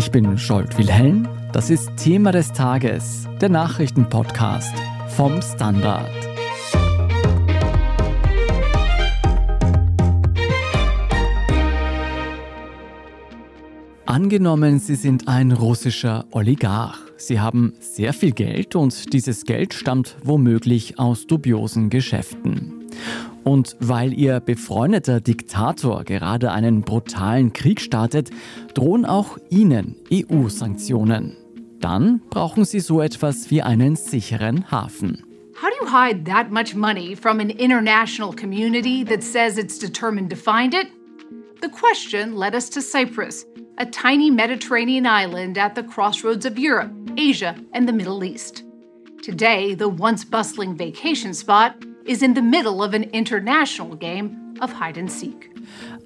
Ich bin Scholt Wilhelm. Das ist Thema des Tages, der Nachrichtenpodcast vom Standard. Angenommen, Sie sind ein russischer Oligarch. Sie haben sehr viel Geld und dieses Geld stammt womöglich aus dubiosen Geschäften. Und weil Ihr befreundeter Diktator gerade einen brutalen Krieg startet, drohen auch Ihnen EU-Sanktionen. Dann brauchen Sie so etwas wie einen sicheren Hafen. How do you hide that much money from an international community that says it's determined to find it? The question led us to Cyprus, a tiny Mediterranean island at the crossroads of Europe, Asia, and the Middle East. Today, the once bustling vacation spot is in the middle of an international game of hide and seek.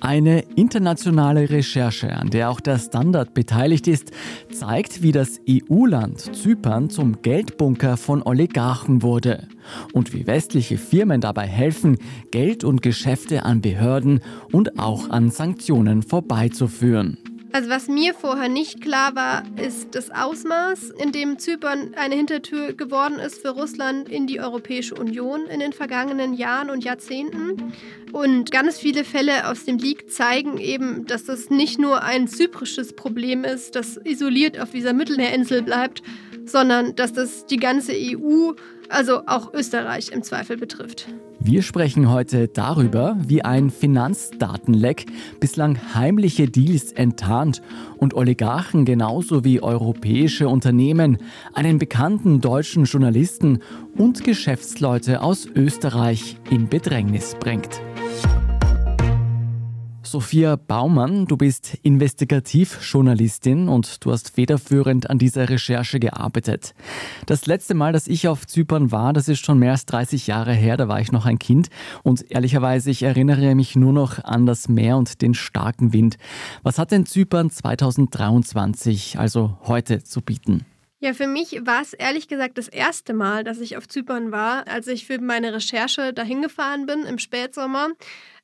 Eine internationale Recherche, an der auch der Standard beteiligt ist, zeigt, wie das EU-Land Zypern zum Geldbunker von Oligarchen wurde und wie westliche Firmen dabei helfen, Geld und Geschäfte an Behörden und auch an Sanktionen vorbeizuführen. Also was mir vorher nicht klar war, ist das Ausmaß, in dem Zypern eine Hintertür geworden ist für Russland in die Europäische Union in den vergangenen Jahren und Jahrzehnten. Und ganz viele Fälle aus dem Leak zeigen eben, dass das nicht nur ein zyprisches Problem ist, das isoliert auf dieser Mittelmeerinsel bleibt, sondern dass das die ganze EU, also auch Österreich im Zweifel betrifft. Wir sprechen heute darüber, wie ein Finanzdatenleck bislang heimliche Deals enttarnt und Oligarchen genauso wie europäische Unternehmen, einen bekannten deutschen Journalisten und Geschäftsleute aus Österreich in Bedrängnis bringt. Sophia Baumann, du bist Investigativjournalistin und du hast federführend an dieser Recherche gearbeitet. Das letzte Mal, dass ich auf Zypern war, das ist schon mehr als 30 Jahre her, da war ich noch ein Kind und ehrlicherweise, ich erinnere mich nur noch an das Meer und den starken Wind. Was hat denn Zypern 2023, also heute, zu bieten? Ja, für mich war es ehrlich gesagt das erste Mal, dass ich auf Zypern war, als ich für meine Recherche dahin gefahren bin im Spätsommer.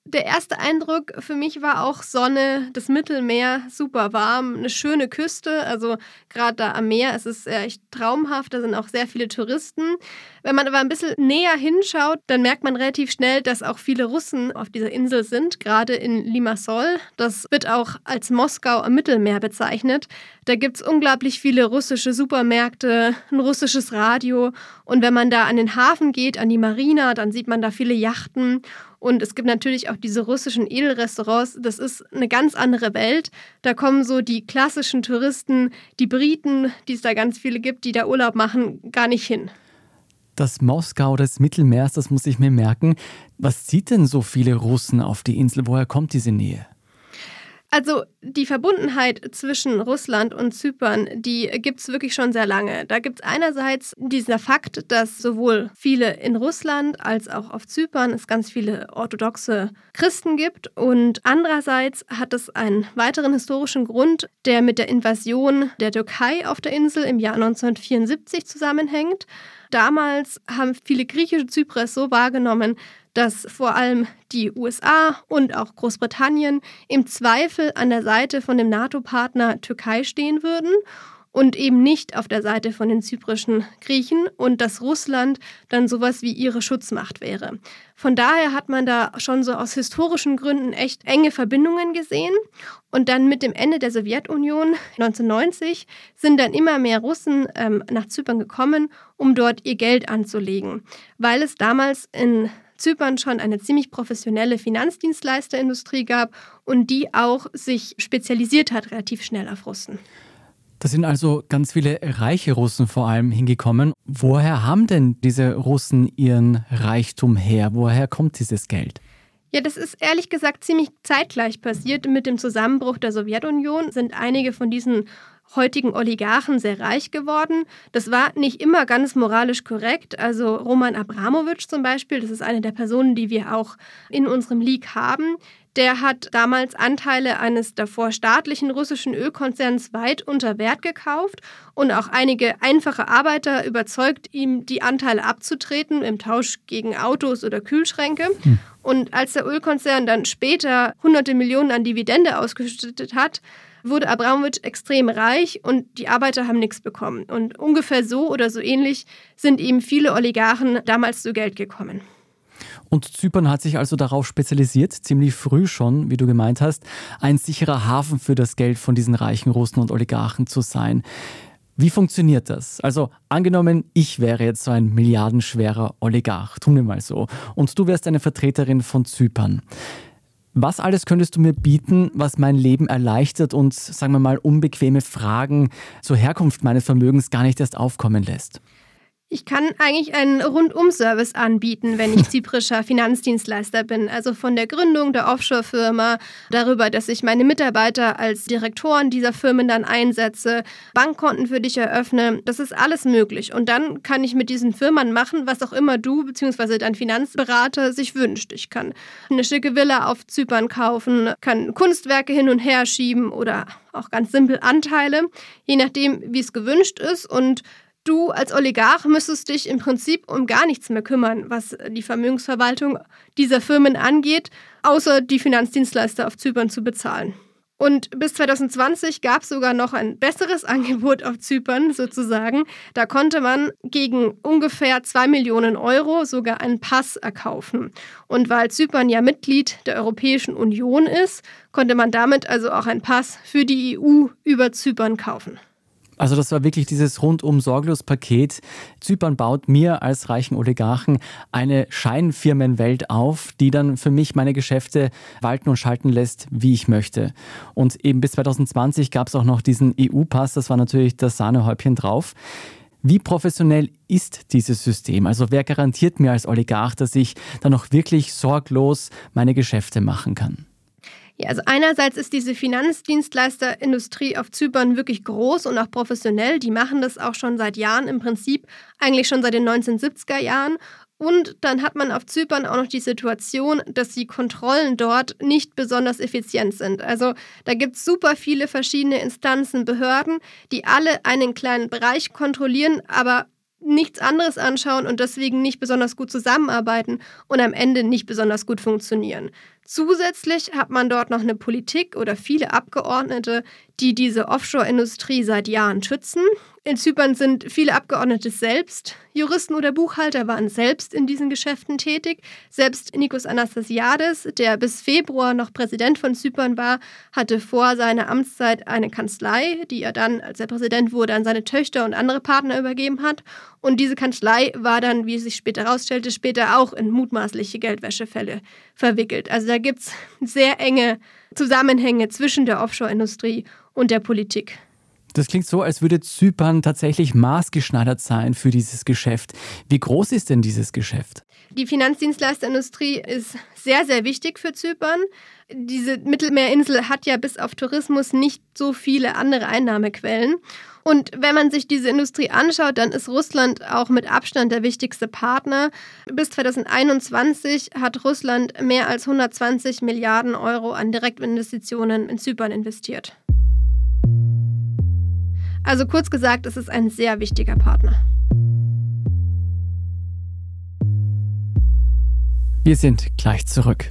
Der erste Eindruck für mich war auch Sonne, das Mittelmeer, super warm, eine schöne Küste. Also gerade da am Meer ist es echt traumhaft, da sind auch sehr viele Touristen. Wenn man aber ein bisschen näher hinschaut, dann merkt man relativ schnell, dass auch viele Russen auf dieser Insel sind, gerade in Limassol. Das wird auch als Moskau am Mittelmeer bezeichnet. Da gibt es unglaublich viele russische Supermärkte, ein russisches Radio. Und wenn man da an den Hafen geht, an die Marina, dann sieht man da viele Yachten. Und es gibt natürlich auch diese russischen Edelrestaurants. Das ist eine ganz andere Welt. Da kommen so die klassischen Touristen, die Briten, die es da ganz viele gibt, die da Urlaub machen, gar nicht hin. Das Moskau des Mittelmeers, das muss ich mir merken. Was zieht denn so viele Russen auf die Insel? Woher kommt diese Nähe? Also die Verbundenheit zwischen Russland und Zypern, die gibt es wirklich schon sehr lange. Da gibt es einerseits dieser Fakt, dass sowohl viele in Russland als auch auf Zypern es ganz viele orthodoxe Christen gibt. Und andererseits hat es einen weiteren historischen Grund, der mit der Invasion der Türkei auf der Insel im Jahr 1974 zusammenhängt. Damals haben viele griechische Zyprer so wahrgenommen, dass vor allem die USA und auch Großbritannien im Zweifel an der Seite von dem NATO-Partner Türkei stehen würden und eben nicht auf der Seite von den zyprischen Griechen und dass Russland dann sowas wie ihre Schutzmacht wäre. Von daher hat man da schon so aus historischen Gründen echt enge Verbindungen gesehen. Und dann mit dem Ende der Sowjetunion 1990 sind dann immer mehr Russen ähm, nach Zypern gekommen, um dort ihr Geld anzulegen, weil es damals in Zypern schon eine ziemlich professionelle Finanzdienstleisterindustrie gab und die auch sich spezialisiert hat relativ schnell auf Russen. Da sind also ganz viele reiche Russen vor allem hingekommen. Woher haben denn diese Russen ihren Reichtum her? Woher kommt dieses Geld? Ja, das ist ehrlich gesagt ziemlich zeitgleich passiert. Mit dem Zusammenbruch der Sowjetunion sind einige von diesen heutigen Oligarchen sehr reich geworden. Das war nicht immer ganz moralisch korrekt. Also Roman Abramowitsch zum Beispiel, das ist eine der Personen, die wir auch in unserem Leak haben. Der hat damals Anteile eines davor staatlichen russischen Ölkonzerns weit unter Wert gekauft und auch einige einfache Arbeiter überzeugt, ihm die Anteile abzutreten im Tausch gegen Autos oder Kühlschränke. Hm. Und als der Ölkonzern dann später hunderte Millionen an Dividende ausgeschüttet hat, wurde Abramowitsch extrem reich und die Arbeiter haben nichts bekommen. Und ungefähr so oder so ähnlich sind ihm viele Oligarchen damals zu Geld gekommen. Und Zypern hat sich also darauf spezialisiert, ziemlich früh schon, wie du gemeint hast, ein sicherer Hafen für das Geld von diesen reichen Russen und Oligarchen zu sein. Wie funktioniert das? Also angenommen, ich wäre jetzt so ein milliardenschwerer Oligarch, tun wir mal so, und du wärst eine Vertreterin von Zypern. Was alles könntest du mir bieten, was mein Leben erleichtert und, sagen wir mal, unbequeme Fragen zur Herkunft meines Vermögens gar nicht erst aufkommen lässt? Ich kann eigentlich einen Rundum-Service anbieten, wenn ich zyprischer Finanzdienstleister bin. Also von der Gründung der Offshore-Firma, darüber, dass ich meine Mitarbeiter als Direktoren dieser Firmen dann einsetze, Bankkonten für dich eröffne. Das ist alles möglich. Und dann kann ich mit diesen Firmen machen, was auch immer du bzw. dein Finanzberater sich wünscht. Ich kann eine schicke Villa auf Zypern kaufen, kann Kunstwerke hin und her schieben oder auch ganz simpel Anteile, je nachdem, wie es gewünscht ist. Und Du als Oligarch müsstest dich im Prinzip um gar nichts mehr kümmern, was die Vermögensverwaltung dieser Firmen angeht, außer die Finanzdienstleister auf Zypern zu bezahlen. Und bis 2020 gab es sogar noch ein besseres Angebot auf Zypern sozusagen. Da konnte man gegen ungefähr 2 Millionen Euro sogar einen Pass erkaufen. Und weil Zypern ja Mitglied der Europäischen Union ist, konnte man damit also auch einen Pass für die EU über Zypern kaufen. Also das war wirklich dieses rundum sorglos Paket. Zypern baut mir als reichen Oligarchen eine Scheinfirmenwelt auf, die dann für mich meine Geschäfte walten und schalten lässt, wie ich möchte. Und eben bis 2020 gab es auch noch diesen EU-Pass, das war natürlich das Sahnehäubchen drauf. Wie professionell ist dieses System? Also wer garantiert mir als Oligarch, dass ich dann auch wirklich sorglos meine Geschäfte machen kann? Ja, also einerseits ist diese Finanzdienstleisterindustrie auf Zypern wirklich groß und auch professionell. Die machen das auch schon seit Jahren im Prinzip, eigentlich schon seit den 1970er Jahren. Und dann hat man auf Zypern auch noch die Situation, dass die Kontrollen dort nicht besonders effizient sind. Also da gibt es super viele verschiedene Instanzen, Behörden, die alle einen kleinen Bereich kontrollieren, aber nichts anderes anschauen und deswegen nicht besonders gut zusammenarbeiten und am Ende nicht besonders gut funktionieren. Zusätzlich hat man dort noch eine Politik oder viele Abgeordnete, die diese Offshore-Industrie seit Jahren schützen. In Zypern sind viele Abgeordnete selbst Juristen oder Buchhalter, waren selbst in diesen Geschäften tätig. Selbst Nikos Anastasiades, der bis Februar noch Präsident von Zypern war, hatte vor seiner Amtszeit eine Kanzlei, die er dann, als er Präsident wurde, an seine Töchter und andere Partner übergeben hat. Und diese Kanzlei war dann, wie es sich später herausstellte, später auch in mutmaßliche Geldwäschefälle verwickelt. Also da gibt es sehr enge Zusammenhänge zwischen der Offshore-Industrie und der Politik. Das klingt so, als würde Zypern tatsächlich maßgeschneidert sein für dieses Geschäft. Wie groß ist denn dieses Geschäft? Die Finanzdienstleisterindustrie ist sehr, sehr wichtig für Zypern. Diese Mittelmeerinsel hat ja bis auf Tourismus nicht so viele andere Einnahmequellen. Und wenn man sich diese Industrie anschaut, dann ist Russland auch mit Abstand der wichtigste Partner. Bis 2021 hat Russland mehr als 120 Milliarden Euro an Direktinvestitionen in Zypern investiert. Also kurz gesagt, es ist ein sehr wichtiger Partner. Wir sind gleich zurück.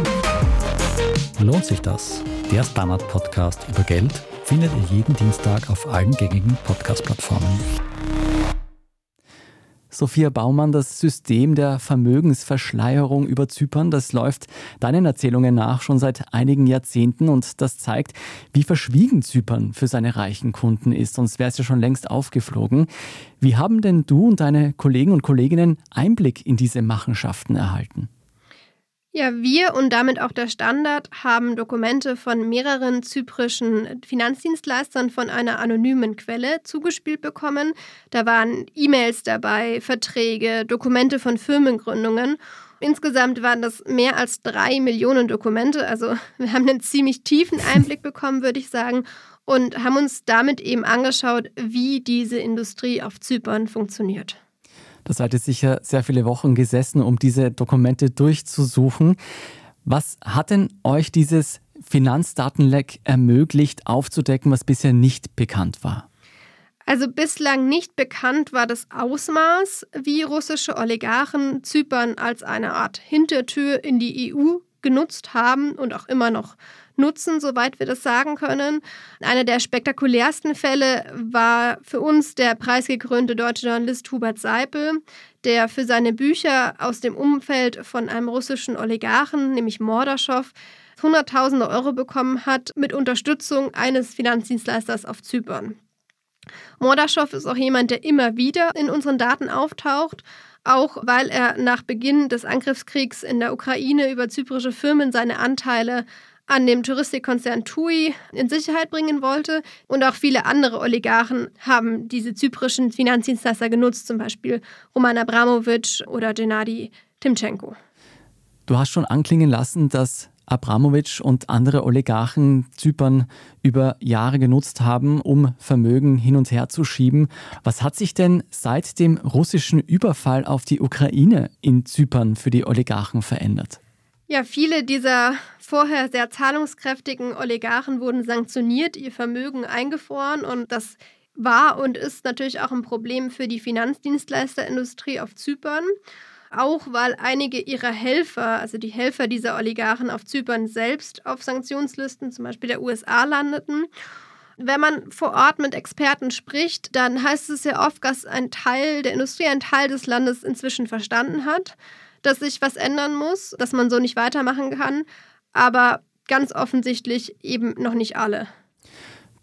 Lohnt sich das? Der Standard-Podcast über Geld findet ihr jeden Dienstag auf allen gängigen Podcast-Plattformen. Sophia Baumann, das System der Vermögensverschleierung über Zypern, das läuft deinen Erzählungen nach schon seit einigen Jahrzehnten und das zeigt, wie verschwiegen Zypern für seine reichen Kunden ist, sonst wäre es ja schon längst aufgeflogen. Wie haben denn du und deine Kollegen und Kolleginnen Einblick in diese Machenschaften erhalten? Ja, wir und damit auch der Standard haben Dokumente von mehreren zyprischen Finanzdienstleistern von einer anonymen Quelle zugespielt bekommen. Da waren E-Mails dabei, Verträge, Dokumente von Firmengründungen. Insgesamt waren das mehr als drei Millionen Dokumente. Also wir haben einen ziemlich tiefen Einblick bekommen, würde ich sagen, und haben uns damit eben angeschaut, wie diese Industrie auf Zypern funktioniert. Da seid ihr sicher sehr viele Wochen gesessen, um diese Dokumente durchzusuchen. Was hat denn euch dieses Finanzdatenleck ermöglicht, aufzudecken, was bisher nicht bekannt war? Also bislang nicht bekannt war das Ausmaß, wie russische Oligarchen Zypern als eine Art Hintertür in die EU genutzt haben und auch immer noch nutzen, soweit wir das sagen können. Einer der spektakulärsten Fälle war für uns der preisgekrönte deutsche Journalist Hubert Seipel, der für seine Bücher aus dem Umfeld von einem russischen Oligarchen, nämlich Mordaschow, Hunderttausende Euro bekommen hat mit Unterstützung eines Finanzdienstleisters auf Zypern. Mordaschow ist auch jemand, der immer wieder in unseren Daten auftaucht auch weil er nach Beginn des Angriffskriegs in der Ukraine über zyprische Firmen seine Anteile an dem Touristikkonzern TUI in Sicherheit bringen wollte. Und auch viele andere Oligarchen haben diese zyprischen Finanzdienstleister genutzt, zum Beispiel Roman Abramovic oder Gennady Timchenko. Du hast schon anklingen lassen, dass Abramowitsch und andere Oligarchen Zypern über Jahre genutzt haben, um Vermögen hin und her zu schieben. Was hat sich denn seit dem russischen Überfall auf die Ukraine in Zypern für die Oligarchen verändert? Ja, viele dieser vorher sehr zahlungskräftigen Oligarchen wurden sanktioniert, ihr Vermögen eingefroren und das war und ist natürlich auch ein Problem für die Finanzdienstleisterindustrie auf Zypern auch weil einige ihrer Helfer, also die Helfer dieser Oligarchen auf Zypern selbst auf Sanktionslisten, zum Beispiel der USA, landeten. Wenn man vor Ort mit Experten spricht, dann heißt es ja oft, dass ein Teil der Industrie, ein Teil des Landes inzwischen verstanden hat, dass sich was ändern muss, dass man so nicht weitermachen kann, aber ganz offensichtlich eben noch nicht alle.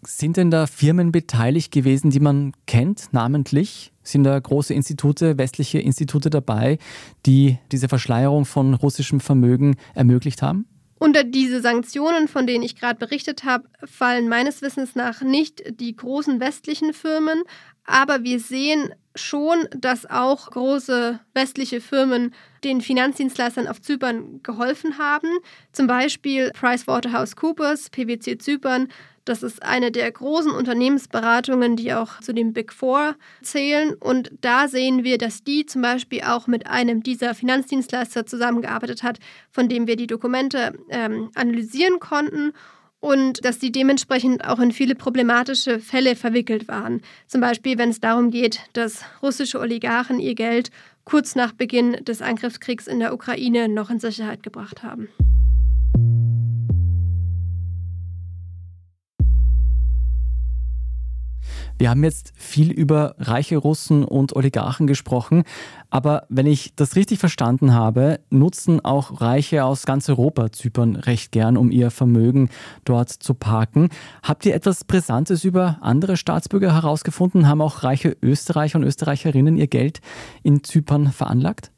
Sind denn da Firmen beteiligt gewesen, die man kennt, namentlich? Sind da große Institute, westliche Institute dabei, die diese Verschleierung von russischem Vermögen ermöglicht haben? Unter diese Sanktionen, von denen ich gerade berichtet habe, fallen meines Wissens nach nicht die großen westlichen Firmen, aber wir sehen schon, dass auch große westliche Firmen den Finanzdienstleistern auf Zypern geholfen haben. Zum Beispiel PricewaterhouseCoopers, PwC Zypern, das ist eine der großen Unternehmensberatungen, die auch zu den Big Four zählen. Und da sehen wir, dass die zum Beispiel auch mit einem dieser Finanzdienstleister zusammengearbeitet hat, von dem wir die Dokumente ähm, analysieren konnten und dass sie dementsprechend auch in viele problematische Fälle verwickelt waren. Zum Beispiel, wenn es darum geht, dass russische Oligarchen ihr Geld kurz nach Beginn des Angriffskriegs in der Ukraine noch in Sicherheit gebracht haben. Wir haben jetzt viel über reiche Russen und Oligarchen gesprochen, aber wenn ich das richtig verstanden habe, nutzen auch Reiche aus ganz Europa Zypern recht gern, um ihr Vermögen dort zu parken. Habt ihr etwas Brisantes über andere Staatsbürger herausgefunden? Haben auch reiche Österreicher und Österreicherinnen ihr Geld in Zypern veranlagt?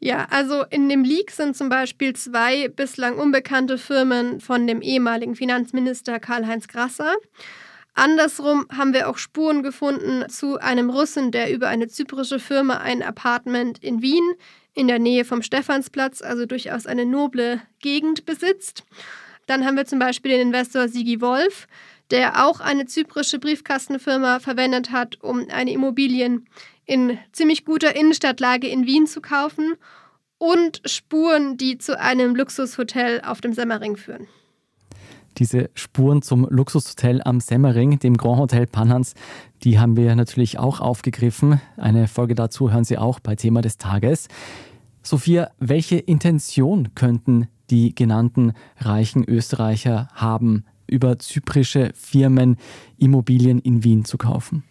Ja, also in dem Leak sind zum Beispiel zwei bislang unbekannte Firmen von dem ehemaligen Finanzminister Karl-Heinz Grasser. Andersrum haben wir auch Spuren gefunden zu einem Russen, der über eine zyprische Firma ein Apartment in Wien in der Nähe vom Stephansplatz, also durchaus eine noble Gegend besitzt. Dann haben wir zum Beispiel den Investor Sigi Wolf, der auch eine zyprische Briefkastenfirma verwendet hat, um eine Immobilien in ziemlich guter Innenstadtlage in Wien zu kaufen und Spuren, die zu einem Luxushotel auf dem Semmering führen. Diese Spuren zum Luxushotel am Semmering, dem Grand Hotel Panhans, die haben wir natürlich auch aufgegriffen. Eine Folge dazu hören Sie auch bei Thema des Tages. Sophia, welche Intention könnten die genannten reichen Österreicher haben, über zyprische Firmen Immobilien in Wien zu kaufen?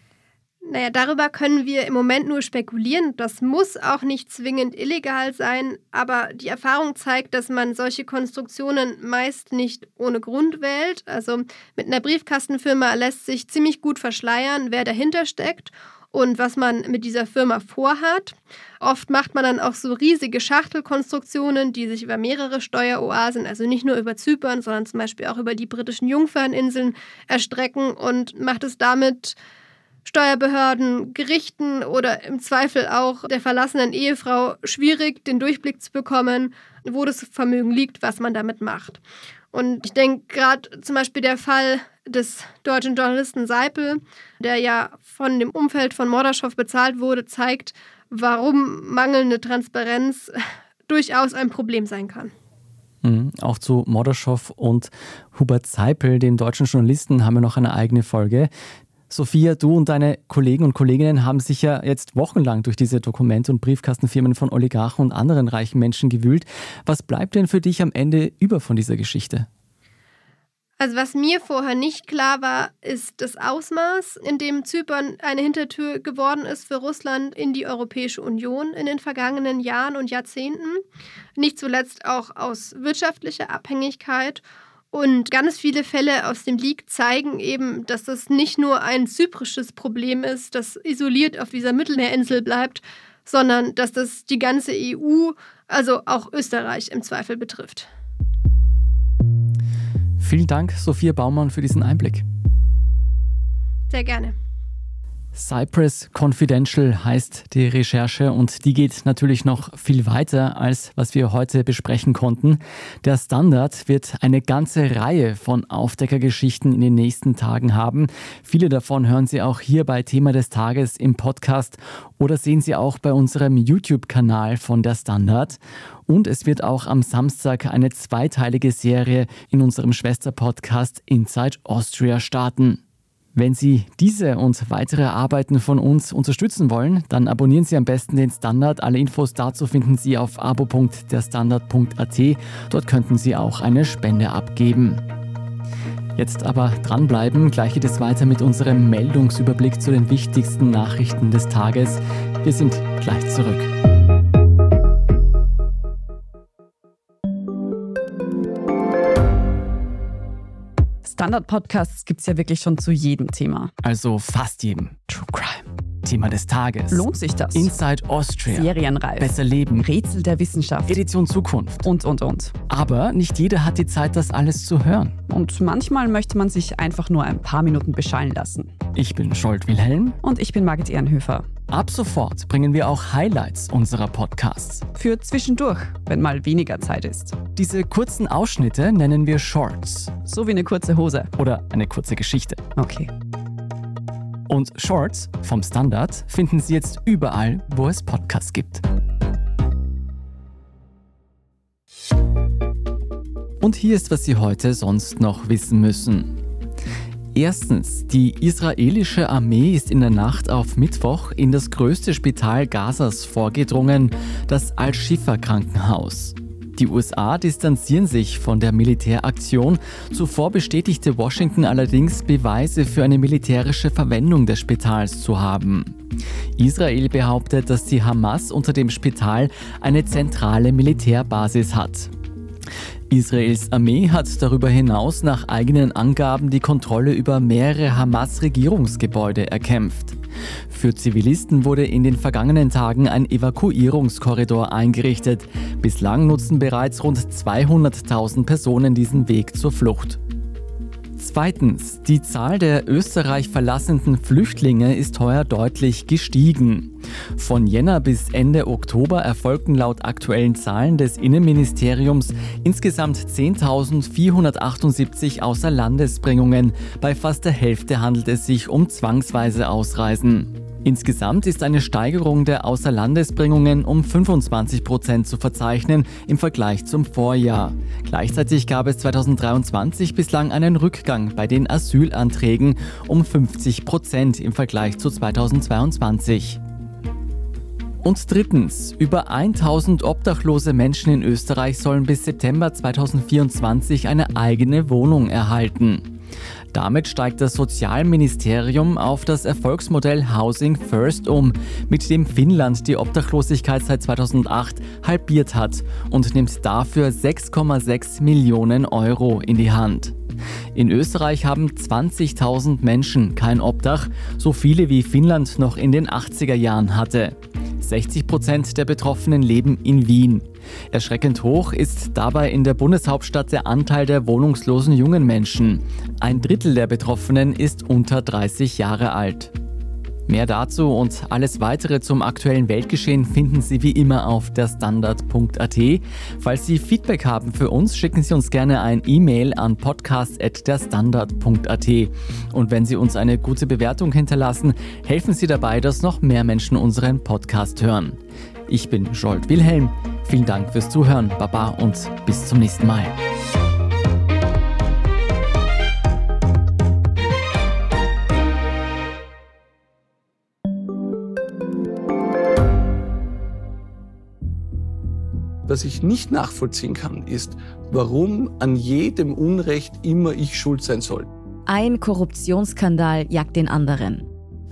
Naja, darüber können wir im Moment nur spekulieren. Das muss auch nicht zwingend illegal sein, aber die Erfahrung zeigt, dass man solche Konstruktionen meist nicht ohne Grund wählt. Also mit einer Briefkastenfirma lässt sich ziemlich gut verschleiern, wer dahinter steckt. und was man mit dieser Firma vorhat. Oft macht man dann auch so riesige Schachtelkonstruktionen, die sich über mehrere Steueroasen, also nicht nur über Zypern, sondern zum Beispiel auch über die britischen Jungferninseln erstrecken und macht es damit Steuerbehörden, Gerichten oder im Zweifel auch der verlassenen Ehefrau schwierig, den Durchblick zu bekommen, wo das Vermögen liegt, was man damit macht. Und ich denke gerade zum Beispiel der Fall des deutschen Journalisten Seipel, der ja von dem Umfeld von Mordaschow bezahlt wurde, zeigt, warum mangelnde Transparenz durchaus ein Problem sein kann. Mhm. Auch zu Mordaschow und Hubert Seipel, dem deutschen Journalisten, haben wir noch eine eigene Folge. Sophia, du und deine Kollegen und Kolleginnen haben sich ja jetzt wochenlang durch diese Dokumente und Briefkastenfirmen von Oligarchen und anderen reichen Menschen gewühlt. Was bleibt denn für dich am Ende über von dieser Geschichte? Also was mir vorher nicht klar war, ist das Ausmaß, in dem Zypern eine Hintertür geworden ist für Russland in die Europäische Union in den vergangenen Jahren und Jahrzehnten. Nicht zuletzt auch aus wirtschaftlicher Abhängigkeit. Und ganz viele Fälle aus dem Leak zeigen eben, dass das nicht nur ein zyprisches Problem ist, das isoliert auf dieser Mittelmeerinsel bleibt, sondern dass das die ganze EU, also auch Österreich im Zweifel betrifft. Vielen Dank, Sophia Baumann, für diesen Einblick. Sehr gerne. Cypress Confidential heißt die Recherche und die geht natürlich noch viel weiter als was wir heute besprechen konnten. Der Standard wird eine ganze Reihe von Aufdeckergeschichten in den nächsten Tagen haben. Viele davon hören Sie auch hier bei Thema des Tages im Podcast oder sehen Sie auch bei unserem YouTube-Kanal von der Standard. Und es wird auch am Samstag eine zweiteilige Serie in unserem Schwesterpodcast Inside Austria starten. Wenn Sie diese und weitere Arbeiten von uns unterstützen wollen, dann abonnieren Sie am besten den Standard. Alle Infos dazu finden Sie auf abo.derstandard.at. Dort könnten Sie auch eine Spende abgeben. Jetzt aber dranbleiben, gleich geht es weiter mit unserem Meldungsüberblick zu den wichtigsten Nachrichten des Tages. Wir sind gleich zurück. Standard-Podcasts gibt es ja wirklich schon zu jedem Thema. Also fast jedem. True Crime. Thema des Tages. Lohnt sich das? Inside Austria. Serienreif. Besser Leben. Rätsel der Wissenschaft. Edition Zukunft. Und, und, und. Aber nicht jeder hat die Zeit, das alles zu hören. Und manchmal möchte man sich einfach nur ein paar Minuten beschallen lassen. Ich bin Scholt Wilhelm. Und ich bin Margit Ehrenhöfer. Ab sofort bringen wir auch Highlights unserer Podcasts. Für zwischendurch, wenn mal weniger Zeit ist. Diese kurzen Ausschnitte nennen wir Shorts. So wie eine kurze Hose. Oder eine kurze Geschichte. Okay. Und Shorts vom Standard finden Sie jetzt überall, wo es Podcasts gibt. Und hier ist, was Sie heute sonst noch wissen müssen. Erstens, die israelische Armee ist in der Nacht auf Mittwoch in das größte Spital Gazas vorgedrungen, das Al-Shifa-Krankenhaus. Die USA distanzieren sich von der Militäraktion. Zuvor bestätigte Washington allerdings, Beweise für eine militärische Verwendung des Spitals zu haben. Israel behauptet, dass die Hamas unter dem Spital eine zentrale Militärbasis hat. Israels Armee hat darüber hinaus nach eigenen Angaben die Kontrolle über mehrere Hamas-Regierungsgebäude erkämpft. Für Zivilisten wurde in den vergangenen Tagen ein Evakuierungskorridor eingerichtet. Bislang nutzen bereits rund 200.000 Personen diesen Weg zur Flucht. Zweitens, die Zahl der Österreich verlassenden Flüchtlinge ist heuer deutlich gestiegen. Von Jänner bis Ende Oktober erfolgten laut aktuellen Zahlen des Innenministeriums insgesamt 10.478 Außerlandesbringungen. Bei fast der Hälfte handelt es sich um zwangsweise Ausreisen. Insgesamt ist eine Steigerung der Außerlandesbringungen um 25 Prozent zu verzeichnen im Vergleich zum Vorjahr. Gleichzeitig gab es 2023 bislang einen Rückgang bei den Asylanträgen um 50 Prozent im Vergleich zu 2022. Und drittens, über 1000 obdachlose Menschen in Österreich sollen bis September 2024 eine eigene Wohnung erhalten. Damit steigt das Sozialministerium auf das Erfolgsmodell Housing First um, mit dem Finnland die Obdachlosigkeit seit 2008 halbiert hat und nimmt dafür 6,6 Millionen Euro in die Hand. In Österreich haben 20.000 Menschen kein Obdach, so viele wie Finnland noch in den 80er Jahren hatte. 60 Prozent der Betroffenen leben in Wien. Erschreckend hoch ist dabei in der Bundeshauptstadt der Anteil der wohnungslosen jungen Menschen. Ein Drittel der Betroffenen ist unter 30 Jahre alt. Mehr dazu und alles weitere zum aktuellen Weltgeschehen finden Sie wie immer auf der Standard.at. Falls Sie Feedback haben für uns, schicken Sie uns gerne ein E-Mail an podcast.derstandard.at. Und wenn Sie uns eine gute Bewertung hinterlassen, helfen Sie dabei, dass noch mehr Menschen unseren Podcast hören. Ich bin Jolt Wilhelm. Vielen Dank fürs Zuhören, Baba und bis zum nächsten Mal. Was ich nicht nachvollziehen kann, ist, warum an jedem Unrecht immer ich schuld sein soll. Ein Korruptionsskandal jagt den anderen.